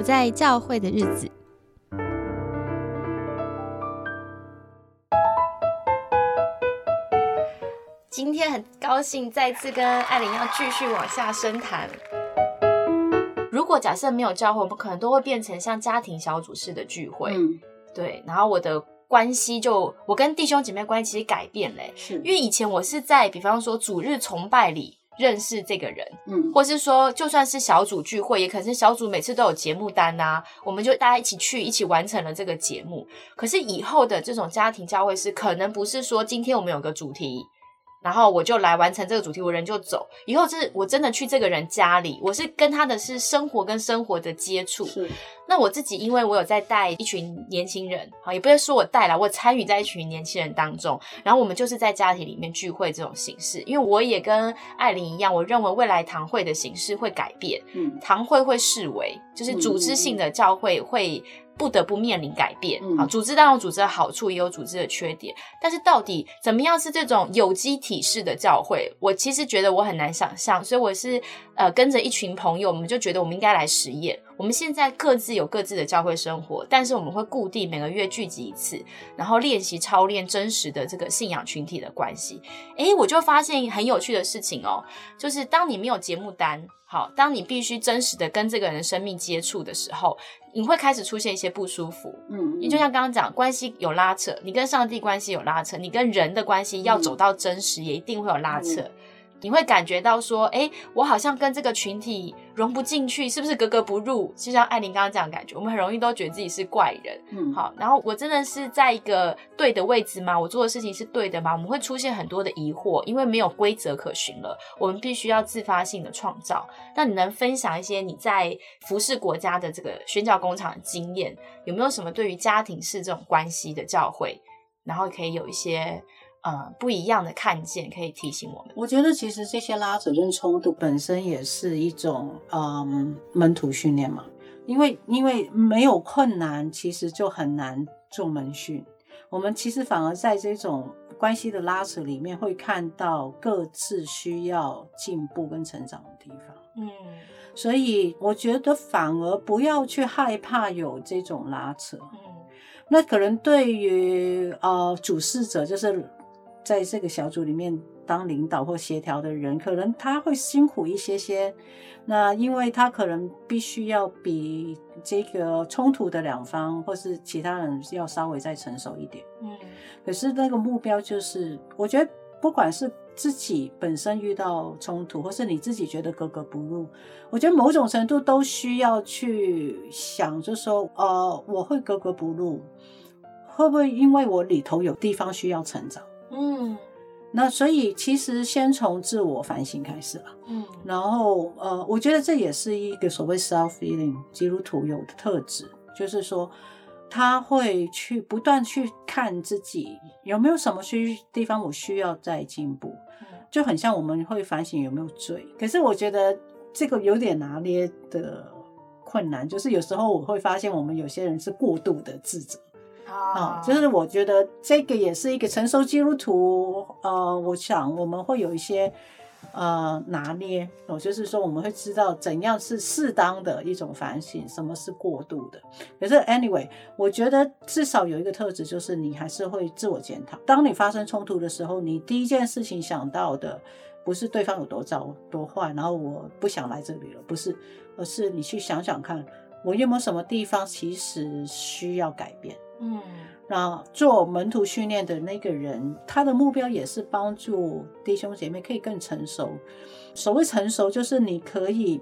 不在教会的日子。今天很高兴再次跟艾琳要继续往下深谈。如果假设没有教会，我们可能都会变成像家庭小组式的聚会。嗯，对，然后我的关系就我跟弟兄姐妹关系其实改变嘞，是因为以前我是在比方说主日崇拜里认识这个人，嗯或是说就算是小组聚会，也可能是小组每次都有节目单呐、我们就大家一起去，一起完成了这个节目。可是以后的这种家庭教会是可能不是说今天我们有个主题。然后我就来完成这个主题，我人就走。以后是我真的去这个人家里，我是跟他的是生活跟生活的接触。是那我自己，因为我有在带一群年轻人，好，也不是说我带了，我参与在一群年轻人当中，然后我们就是在家庭里面聚会这种形式。因为我也跟艾琳一样，我认为未来堂会的形式会改变，嗯堂会会视为就是组织性的教会会不得不面临改变。嗯好，组织当然有组织的好处，也有组织的缺点，但是到底怎么样是这种有机体式的教会，我其实觉得我很难想象，所以我是呃跟着一群朋友，我们就觉得我们应该来实验。我们现在各自有各自的教会生活，但是我们会固定每个月聚集一次，然后练习操练真实的这个信仰群体的关系。诶，我就发现很有趣的事情哦，就是当你没有节目单，好，当你必须真实的跟这个人生命接触的时候，你会开始出现一些不舒服。嗯，你就像刚刚讲，关系有拉扯，你跟上帝关系有拉扯，你跟人的关系要走到真实，也一定会有拉扯。你会感觉到说，哎、我好像跟这个群体融不进去，是不是格格不入？就像艾琳刚刚讲的感觉，我们很容易都觉得自己是怪人。嗯好，然后我真的是在一个对的位置吗？我做的事情是对的吗？我们会出现很多的疑惑，因为没有规则可循了，我们必须要自发性的创造。那你能分享一些你在服侍国家的这个宣教工厂的经验？有没有什么对于家庭式这种关系的教诲，然后可以有一些呃不一样的看见，可以提醒我们？我觉得其实这些拉扯跟冲突本身也是一种嗯门徒训练嘛，因为因为没有困难，其实就很难做门训。我们其实反而在这种关系的拉扯里面，会看到各自需要进步跟成长的地方。嗯所以我觉得反而不要去害怕有这种拉扯。嗯那可能对于呃主事者，就是在这个小组里面当领导或协调的人，可能他会辛苦一些些。那因为他可能必须要比这个冲突的两方或是其他人要稍微再成熟一点。嗯可是那个目标就是，我觉得不管是自己本身遇到冲突，或是你自己觉得格格不入，我觉得某种程度都需要去想，就说，呃，我会格格不入，会不会因为我里头有地方需要成长？嗯那所以其实先从自我反省开始吧。嗯然后呃，我觉得这也是一个所谓 self healing 基督徒有的特质，就是说他会去不断去看自己有没有什么需地方我需要再进步，就很像我们会反省有没有罪。可是我觉得这个有点拿捏的困难，就是有时候我会发现我们有些人是过度的自责。啊、就是我觉得这个也是一个成熟基督徒，呃，我想我们会有一些呃拿捏，我，就是说我们会知道怎样是适当的一种反省，什么是过度的。可是 anyway，我觉得至少有一个特质，就是你还是会自我检讨。当你发生冲突的时候，你第一件事情想到的不是对方有多糟多坏，然后我不想来这里了，不是，而是你去想想看，我有没有什么地方其实需要改变。嗯那做门徒训练的那个人，他的目标也是帮助弟兄姐妹可以更成熟。所谓成熟，就是你可以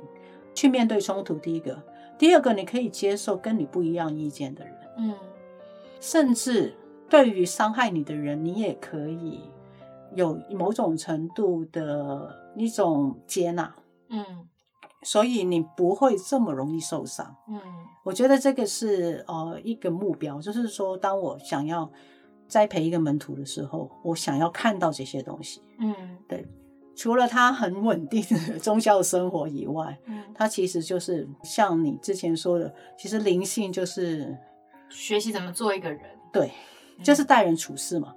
去面对冲突。第一个，第二个，你可以接受跟你不一样意见的人，嗯甚至对于伤害你的人，你也可以有某种程度的一种接纳，嗯所以你不会这么容易受伤。嗯我觉得这个是呃一个目标，就是说，当我想要栽培一个门徒的时候，我想要看到这些东西。嗯对除了他很稳定的宗教生活以外，嗯，他其实就是像你之前说的，其实灵性就是学习怎么做一个人，对，就是待人处事嘛。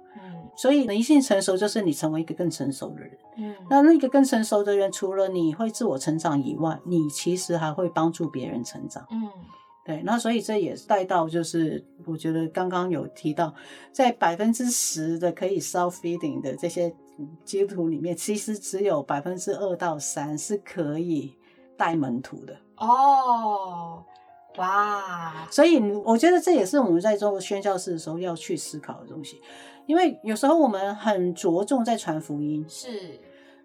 嗯所以灵性成熟就是你成为一个更成熟的人。嗯那那个更成熟的人，除了你会自我成长以外，你其实还会帮助别人成长。嗯对，那所以这也带到就是，我觉得刚刚有提到，在百分之十的可以 self feeding 的这些基督徒里面，其实只有百分之二到三是可以带门徒的。哦，哇，所以我觉得这也是我们在做宣教士的时候要去思考的东西，因为有时候我们很着重在传福音，是，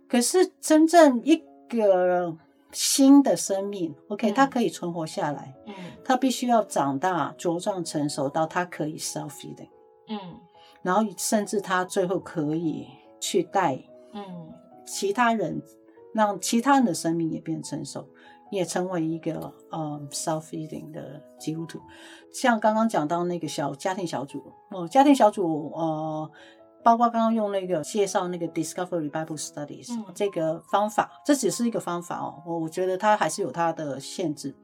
可是真正一个新的生命，OK，嗯。它可以存活下来，嗯它必须要长大、茁壮、成熟到它可以 self feeding，嗯。然后甚至它最后可以去带嗯。其他人，让其他人的生命也变成熟，也成为一个呃 self feeding 的基督徒。像刚刚讲到那个小家庭小组，哦，家庭小组呃。包括刚刚用那个介绍那个 Discovery Bible Studies、嗯这个方法，这只是一个方法哦，我我觉得它还是有它的限制。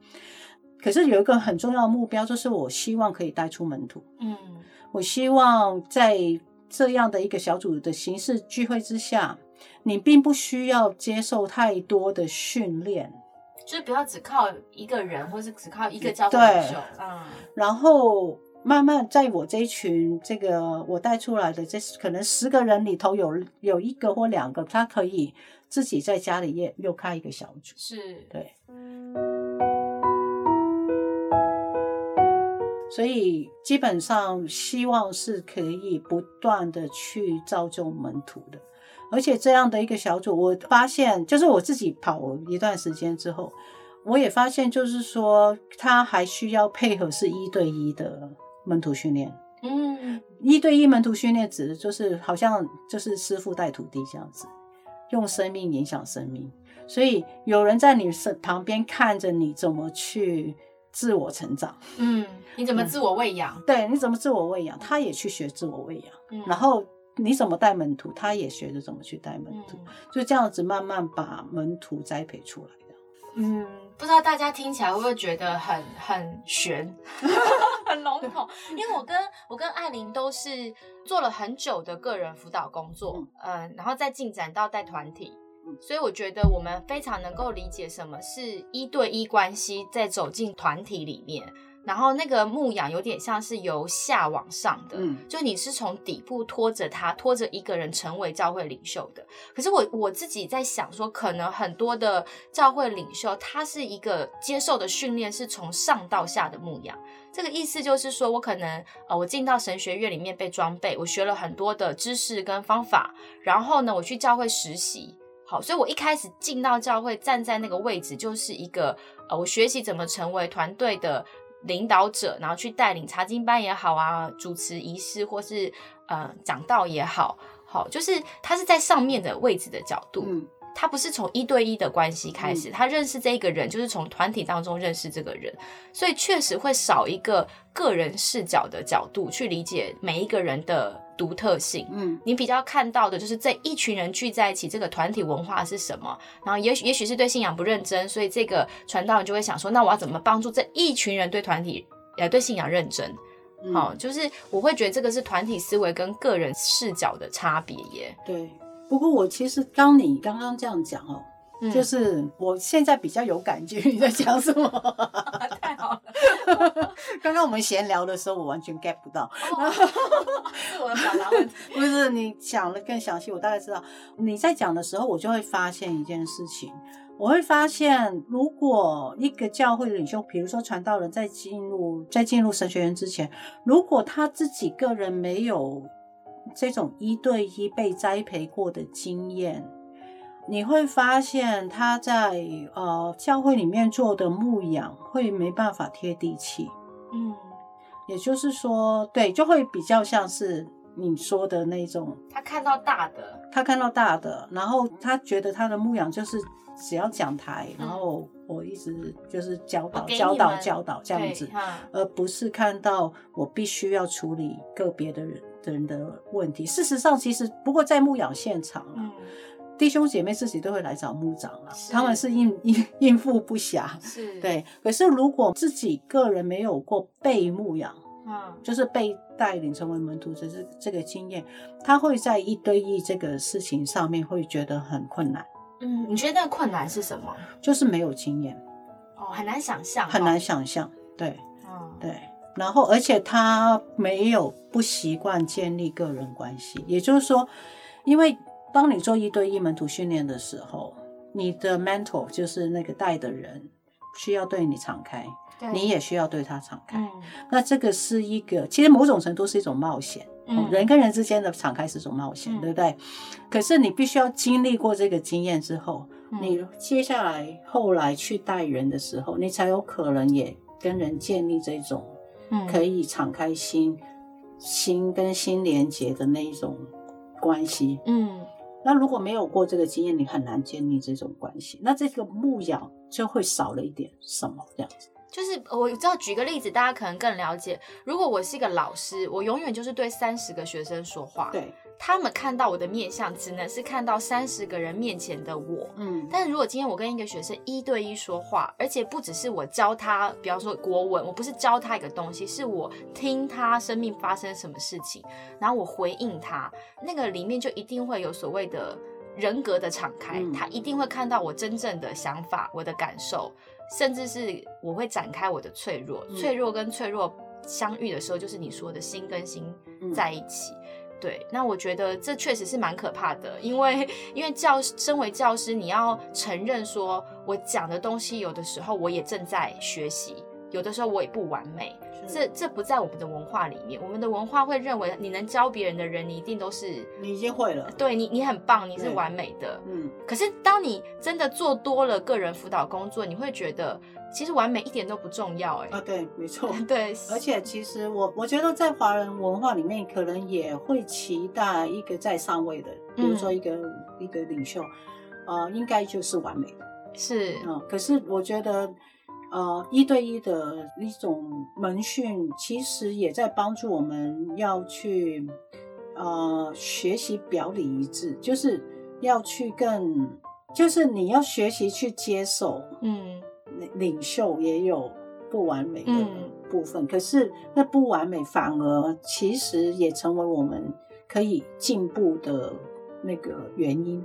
可是有一个很重要的目标，就是我希望可以带出门徒。嗯我希望在这样的一个小组的形式聚会之下，你并不需要接受太多的训练，就是不要只靠一个人，或是只靠一个教会对领袖，嗯然后慢慢在我这一群这个我带出来的这可能十个人里头有有一个或两个，他可以自己在家里也又开一个小组，是，对。所以基本上希望是可以不断的去造就门徒的，而且这样的一个小组，我发现就是我自己跑一段时间之后，我也发现就是说，他还需要配合是一对一的门徒训练。嗯一对一门徒训练指的就是好像就是师傅带徒弟这样子，用生命影响生命。所以有人在你身旁边看着你怎么去自我成长，嗯，你怎么自我喂养？对，你怎么自我喂养，他也去学自我喂养，嗯然后你怎么带门徒，他也学着怎么去带门徒，嗯就这样子慢慢把门徒栽培出来的。嗯，不知道大家听起来会不会觉得很很悬，很笼统？因为我跟我跟艾琳都是做了很久的个人辅导工作，嗯、然后再进展到带团体。嗯所以我觉得我们非常能够理解什么是一对一关系，在走进团体里面，然后那个牧羊有点像是由下往上的，嗯就你是从底部拖着他，拖着一个人成为教会领袖的。可是我我自己在想说，可能很多的教会领袖，他是一个接受的训练是从上到下的牧羊。这个意思就是说，我可能呃，我进到神学院里面被装备，我学了很多的知识跟方法，然后呢，我去教会实习。好，所以我一开始进到教会，站在那个位置，就是一个呃，我学习怎么成为团队的领导者，然后去带领查经班也好啊，主持仪式或是呃讲道也好，好，就是他是在上面的位置的角度，嗯。他不是从一对一的关系开始，嗯。他认识这一个人就是从团体当中认识这个人，所以确实会少一个个人视角的角度去理解每一个人的独特性。嗯你比较看到的就是这一群人聚在一起，这个团体文化是什么？然后也许也许是对信仰不认真，所以这个传道人就会想说，那我要怎么帮助这一群人对团体呃对信仰认真？嗯好、就是我会觉得这个是团体思维跟个人视角的差别耶。对。不过我其实刚你刚刚这样讲哦，嗯就是我现在比较有感觉你在讲什么。刚刚我们闲聊的时候，我完全 get 不到。是我的表达问题。不是你讲的更详细，我大概知道你在讲的时候，我就会发现一件事情。我会发现，如果一个教会领袖，比如说传道人，在进入在进入神学院之前，如果他自己个人没有这种一对一被栽培过的经验，你会发现他在呃教会里面做的牧养会没办法贴地气。嗯，也就是说，对，就会比较像是你说的那种，他看到大的，他看到大的，然后他觉得他的牧养就是只要讲台，然后我一直就是教导、教导、教导这样子而不是看到我必须要处理个别的人的人的问题。事实上，其实不过在牧养现场啊，嗯，弟兄姐妹自己都会来找牧长了，他们是应 应应付不暇。是，，对，可是如果自己个人没有过被牧养，嗯就是被带领成为门徒这是这个经验，他会在一对一这个事情上面会觉得很困难，嗯，你觉得那个困难是什么？就是没有经验，哦，很难想象，很难。想象。对，对，然后而且他没有不习惯建立个人关系，也就是说，因为当你做一对一门徒训练的时候，你的 mentor 就是那个带的人需要对你敞开，对你也需要对他敞开。嗯那这个是一个，其实某种程度是一种冒险。嗯人跟人之间的敞开是一种冒险，嗯对不对？可是你必须要经历过这个经验之后，嗯你接下来后来去带人的时候，你才有可能也跟人建立这种嗯可以敞开心、心跟心连接的那一种关系。嗯那如果没有过这个经验，你很难建立这种关系。那这个牧养就会少了一点什么这样子。就是我知道，举个例子，大家可能更了解。如果我是一个老师，我永远就是对三十个学生说话，对，他们看到我的面相，只能是看到三十个人面前的我。嗯，但是如果今天我跟一个学生一对一说话，而且不只是我教他，比方说国文，我不是教他一个东西，是我听他生命发生什么事情，然后我回应他，那个里面就一定会有所谓的人格的敞开，嗯。他一定会看到我真正的想法、我的感受，甚至是我会展开我的脆弱，嗯。脆弱跟脆弱相遇的时候，就是你说的心跟心嗯。在一起。对，那我觉得这确实是蛮可怕的，因为因为教身为教师，你要承认说，我讲的东西有的时候我也正在学习，有的时候我也不完美，这这不在我们的文化里面。我们的文化会认为，你能教别人的人，你一定都是你已经会了。对你，你很棒，你是完美的。嗯，可是当你真的做多了个人辅导工作，你会觉得其实完美一点都不重要、哎、啊，对，没错。对，而且其实我我觉得在华人文化里面，可能也会期待一个在上位的，比如说一个、一个领袖，呃，应该就是完美的。是，嗯，可是我觉得，呃，一对一的一种门训，其实也在帮助我们要去呃学习表里一致，就是要去更，就是你要学习去接受，嗯。领领袖也有不完美的嗯。部分，可是那不完美反而其实也成为我们可以进步的那个原因。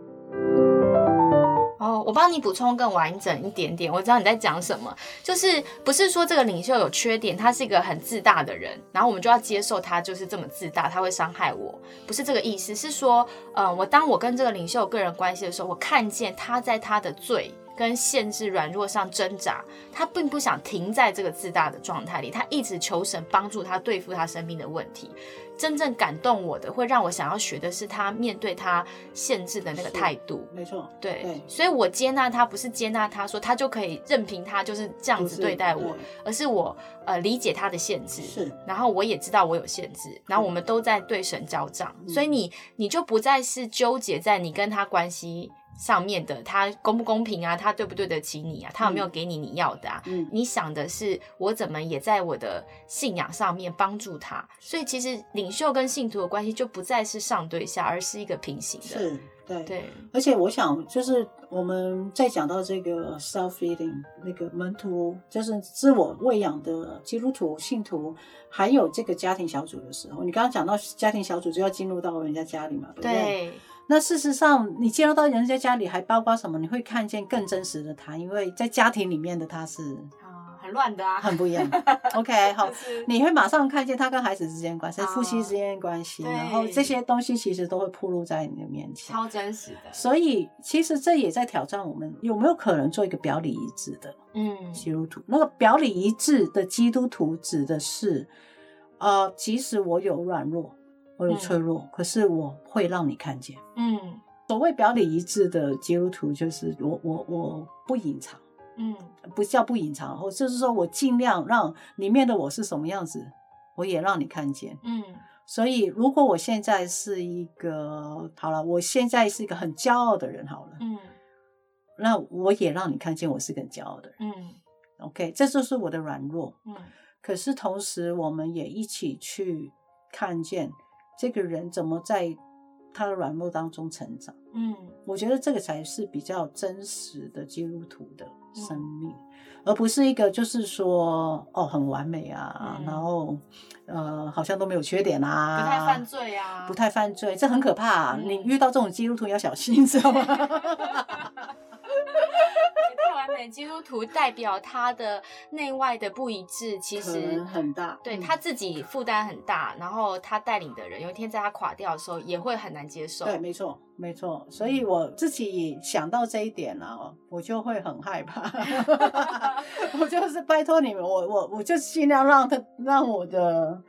哦，我帮你补充更完整一点点。我知道你在讲什么，就是不是说这个领袖有缺点，他是一个很自大的人，然后我们就要接受他就是这么自大，他会伤害我，不是这个意思。是说，嗯，我当我跟这个领袖个人关系的时候，我看见他在他的罪跟限制软弱上挣扎，他并不想停在这个自大的状态里，他一直求神帮助他对付他生命的问题。真正感动我的，会让我想要学的是他面对他限制的那个态度。没错，对，对所以我接纳他，不是接纳他说他就可以任凭他就是这样子对待我对，而是我呃理解他的限制，是然后我也知道我有限制，然后我们都在对神交账，嗯所以你你就不再是纠结在你跟他关系上面的，他公不公平啊，他对不对得起你啊，他有没有给你你要的啊？嗯，你想的是我怎么也在我的信仰上面帮助他，所以其实领袖跟信徒的关系就不再是上对下，而是一个平行的。是，对。对，而且我想，就是我们在讲到这个 self feeding 那个门徒，就是自我喂养的基督徒信徒，还有这个家庭小组的时候，你刚刚讲到家庭小组就要进入到人家家里嘛，对不对？对，那事实上，你进入到人家家里，还包括什么？你会看见更真实的他，因为在家庭里面的他是啊，很乱的啊，很不一样的。OK，好就，是你会马上看见他跟孩子之间关系、哦夫妻之间的关系，然后这些东西其实都会铺露在你的面前。超真实的。所以，其实这也在挑战我们有没有可能做一个表里一致的嗯基督徒。那个表里一致的基督徒指的是，呃，即使我有软弱，我有脆弱，可是我会让你看见。嗯所谓表里一致的基督徒，就是我我我不隐藏，嗯不叫不隐藏，或就是说我尽量让里面的我是什么样子，我也让你看见。嗯所以，如果我现在是一个好了，我现在是一个很骄傲的人，好了，嗯那我也让你看见我是个很骄傲的人。嗯 OK，这就是我的软弱。嗯可是同时，我们也一起去看见这个人怎么在他的软弱当中成长。嗯我觉得这个才是比较真实的基督徒的生命，而不是一个就是说哦很完美啊，嗯然后呃好像都没有缺点啊，不太犯罪啊，不太犯罪，这很可怕、啊。嗯你遇到这种基督徒要小心，知道吗？基督徒代表他的内外的不一致，其实很大。嗯对他自己负担很大，然后他带领的人有一天在他垮掉的时候，也会很难接受。对，没错，没错。所以我自己想到这一点了、我就会很害怕。我就是拜托你们，我我我就尽量让他让我的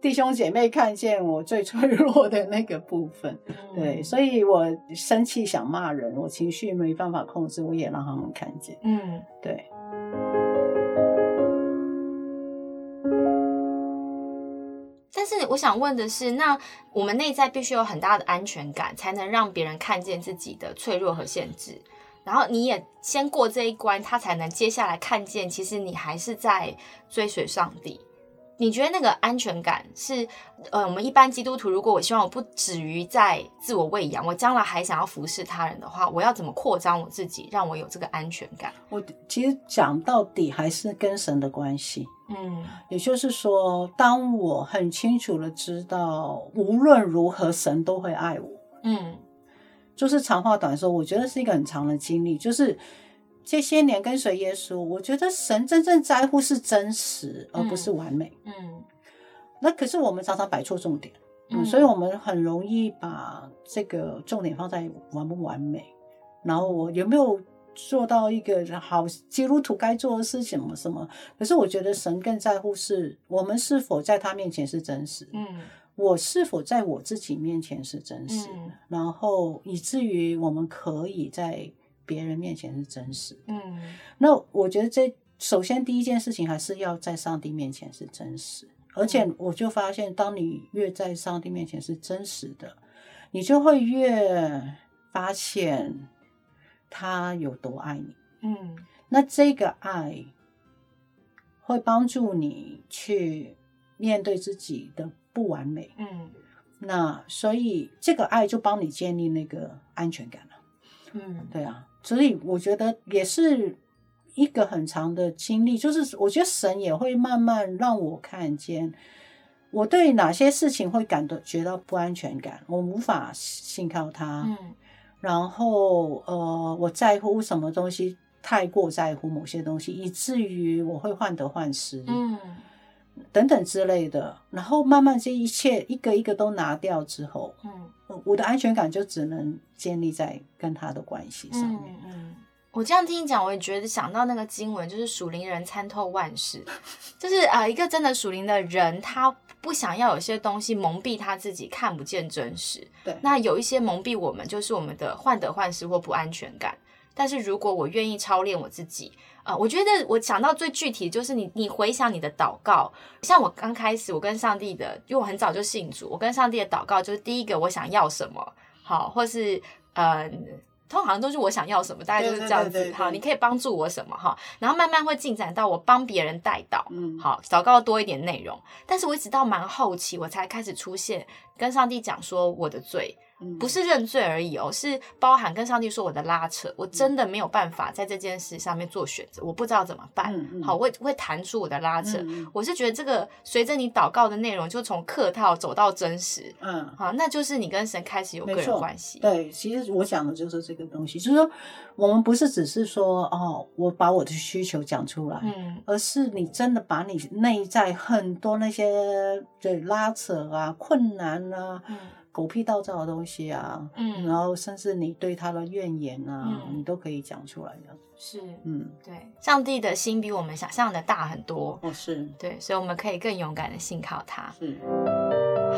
弟兄姐妹看见我最脆弱的那个部分。对，所以我生气想骂人，我情绪没办法控制，我也让他们看见。嗯，对，但是我想问的是，那我们内在必须有很大的安全感，才能让别人看见自己的脆弱和限制。然后你也先过这一关，他才能接下来看见，其实你还是在追随上帝。你觉得那个安全感是，呃，我们一般基督徒，如果我希望我不止于在自我喂养，我将来还想要服侍他人的话，我要怎么扩张我自己，让我有这个安全感？我其实讲到底还是跟神的关系。嗯也就是说，当我很清楚的知道，无论如何，神都会爱我。嗯就是长话短说，我觉得是一个很长的经历。就是这些年跟随耶稣，我觉得神真正在乎是真实，而不是完美。嗯。那可是我们常常摆错重点，嗯，嗯。所以我们很容易把这个重点放在完不完美，然后我有没有做到一个好基督徒该做的事情什么什么。可是我觉得神更在乎是我们是否在他面前是真实，嗯。我是否在我自己面前是真实，嗯。然后以至于我们可以在别人面前是真实。嗯那我觉得这首先第一件事情还是要在上帝面前是真实，而且我就发现，当你越在上帝面前是真实的，你就会越发现他有多爱你。嗯那这个爱会帮助你去面对自己的不完美。嗯那所以这个爱就帮你建立那个安全感了。嗯对啊，所以我觉得也是一个很长的经历，就是我觉得神也会慢慢让我看见，我对哪些事情会感到觉到不安全感，我无法信靠他，嗯。然后呃，我在乎什么东西，太过在乎某些东西，以至于我会患得患失，嗯等等之类的，然后慢慢这一切一个一个都拿掉之后，我的安全感就只能建立在跟他的关系上面。嗯嗯，我这样听你讲，我也觉得想到那个经文，就是属灵人参透万事，就是啊、呃一个真的属灵的人，他不想要有些东西蒙蔽他自己，看不见真实。对那有一些蒙蔽我们，就是我们的患得患失或不安全感。但是如果我愿意操练我自己，呃，我觉得我想到最具体的就是你，你回想你的祷告，像我刚开始我跟上帝的，因为我很早就信主，我跟上帝的祷告就是第一个我想要什么，好，或是呃。通常都是我想要什么，大概就是这样子。对对对对好，你可以帮助我什么哈？然后慢慢会进展到我帮别人带导，嗯，好，祷告多一点内容。但是我一直到蛮后期，我才开始出现跟上帝讲说我的罪，嗯不是认罪而已哦，是包含跟上帝说我的拉扯，我真的没有办法在这件事上面做选择，我不知道怎么办。好，我会会弹出我的拉扯。我是觉得这个随着你祷告的内容，就从客套走到真实，嗯，好，那就是你跟神开始有个人关系。对，其实我讲的就是这个东西，就是说我们不是只是说哦，我把我的需求讲出来，嗯而是你真的把你内在很多那些对拉扯啊、困难啊、嗯狗屁倒灶的东西啊，嗯然后甚至你对他的怨言啊，嗯你都可以讲出来的。是，嗯，对，上帝的心比我们想象的大很多。哦，是对，所以我们可以更勇敢的信靠他。是，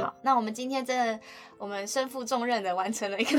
好，那我们今天真的，我们身负重任的完成了一个，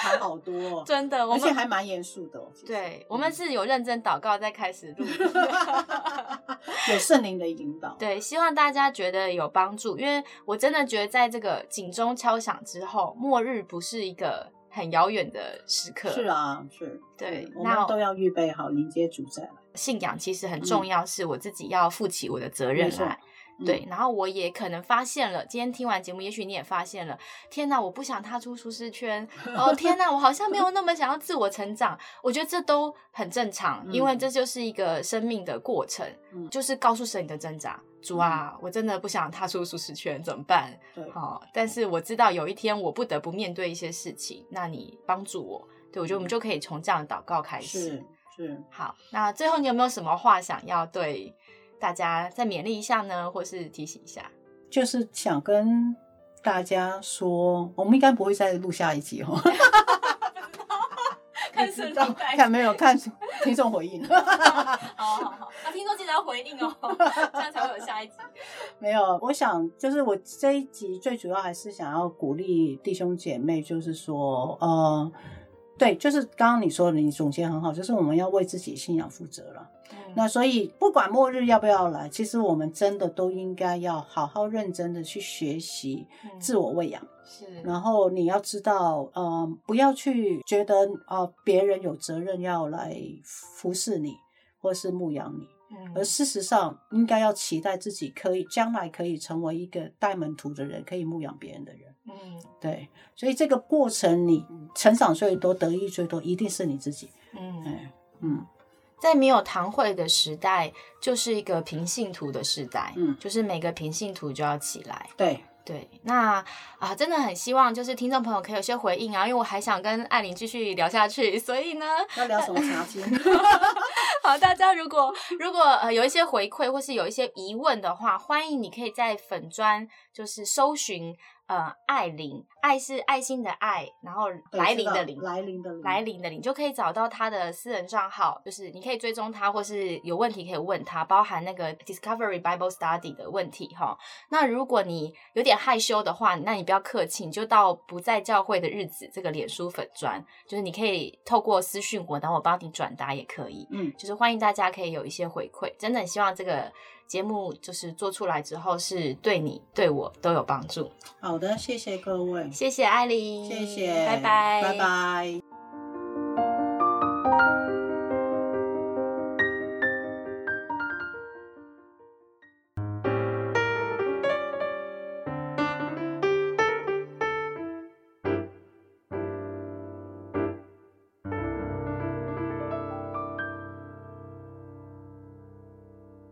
谈好多、哦，真的，我们而且还蛮严肃的、哦。对我们是有认真祷告再开始录。有圣灵的引导。对，希望大家觉得有帮助，因为我真的觉得在这个警钟敲响之后，末日不是一个很遥远的时刻。是啊，是，对那我们都要预备好迎接主再来。信仰其实很重要，是我自己要负起我的责任来。嗯。对，然后我也可能发现了，今天听完节目，也许你也发现了，天哪，我不想踏出舒适圈，哦，天哪，我好像没有那么想要自我成长，我觉得这都很正常，因为嗯。这就是一个生命的过程，嗯。就是告诉神你的挣扎，主啊，我真的不想踏出舒适圈，怎么办？对，好、但是我知道有一天我不得不面对一些事情，那你帮助我，对我觉得我们就可以从这样的祷告开始。是是，是。好，那最后你有没有什么话想要对大家再勉励一下呢，或是提醒一下？就是想跟大家说，我们应该不会再录下一集哦。看看没有看听众回应？好好好，那听众记得要回应哦，这样才会有下一集。没有，我想就是我这一集最主要还是想要鼓励弟兄姐妹，就是说，呃，对，就是刚刚你说的，你总结很好，就是我们要为自己信仰负责了。那所以不管末日要不要来，其实我们真的都应该要好好认真的去学习嗯。自我喂养。是，然后你要知道，呃，不要去觉得呃别人有责任要来服侍你或是牧养你，嗯。而事实上应该要期待自己可以将来可以成为一个带门徒的人，可以牧养别人的人。嗯。对，所以这个过程你成长最多、得益最多，一定是你自己。嗯，哎，嗯，在没有堂会的时代，就是一个平信徒的时代，嗯就是每个平信徒就要起来。对，对，那啊，真的很希望就是听众朋友可以有些回应啊，因为我还想跟艾琳继续聊下去，所以呢，要聊什么茶经？好，大家如果如果呃有一些回馈或是有一些疑问的话，欢迎你可以在粉砖就是搜寻呃艾琳，爱是爱心的爱，然后来临的临。来临的临，来临的临就可以找到他的私人账号，就是你可以追踪他，或是有问题可以问他，包含那个 Discovery Bible Study 的问题哈。那如果你有点害羞的话，那你不要客气，你就到不在教会的日子这个脸书粉砖，就是你可以透过私讯我，然后我帮你转达也可以。嗯，就是欢迎大家可以有一些回馈，真的很希望这个节目就是做出来之后是对你对我都有帮助。好的，谢谢各位，谢谢艾琳，谢谢，拜拜，拜拜。